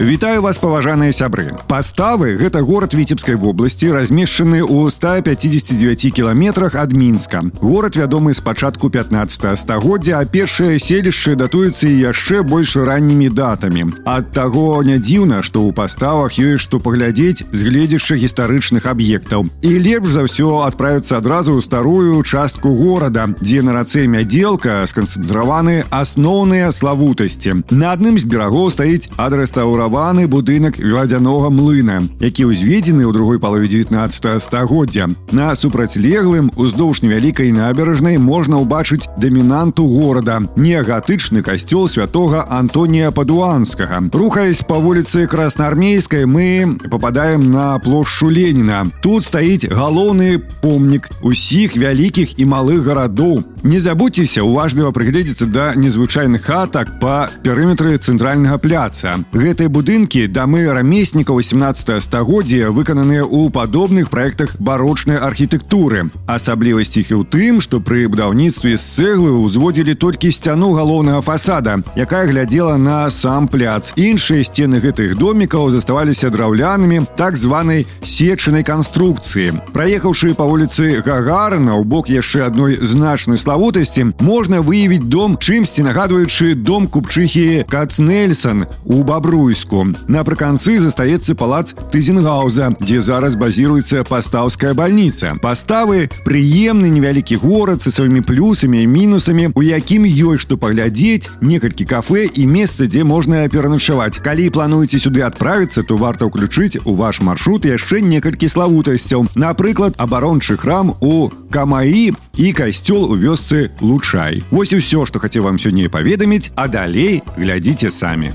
Вітаю вас паважаныя сябры паставы гэта горад віцебскай вобласці размешчаны ў 159 кіламетрах ад мінска горад вядомы з пачатку 15 стагоддзя а першае селішчы датуецца яшчэ больш раннімі датамі ад таго не дзіўна што ў паставах ёсць што паглядзець з гледзяшча гістарычных аб'ектаў і лепш за ўсё адправіцца адразу ў старую частку горада дзе на рацэ мядзелка сканцэнтраваны асноўныя славутасці на адным з берагоў стаіць адрэстаўра мураваны будынак вадзянога млына які ўзведзены ў другой палове 19 стагоддзя. На супрацьлеглым уздоўж невялікай набярэжнай можна ўбачыць дамінанту горада негатычны касцёл святого Антонія падуанскага. Рухаясь по вуліцы красноармейскай мы попадаем на плошчу Леніна. Тут стаіць галоўны помнік усіх вялікіх і малых гарадоў не забудьцеся уважліва прыгледзецца да незвычайных хатак па перыметры цэнтральнага пляца гэтай будынкі дамы рамесніка 18 стагоддзя выкананыя ў падобных праектах барочнай архітэктуры асаблівасць іх і ў тым што пры будаўніцтве з цэглы ўзводзілі толькі сцяну галоўнага фасада якая глядзела на сам пляц іншыя сцены гэтых домікаў заставаліся драўлянымі так званай сечанай канструкцыі праехаўшы па вуліцы гагарна ў бок яшчэ адной значной славы славутасці можна выявіць дом чымсьці нагадваючы дом купчыхі кацнельсон у бабруйску напрыканцы застаецца палац тызенгауза дзе зараз базіруецца пастаўская больніца паставы прыемны невялікі горад са сваімі плюсамі і мінусамі у якім ёсць што паглядзець некалькі кафе і месца дзе можна пераначаваць калі плануеце сюды адправіцца то варта ўключыць у ваш маршрут яшчэ некалькі славутасцяў напрыклад абарончы храм у камаі і касцёл у вёс вёсцы лучай Вось і ўсё што хацеў вам сёння паведаміць а далей глядзіце самі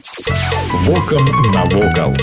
вокам навокал.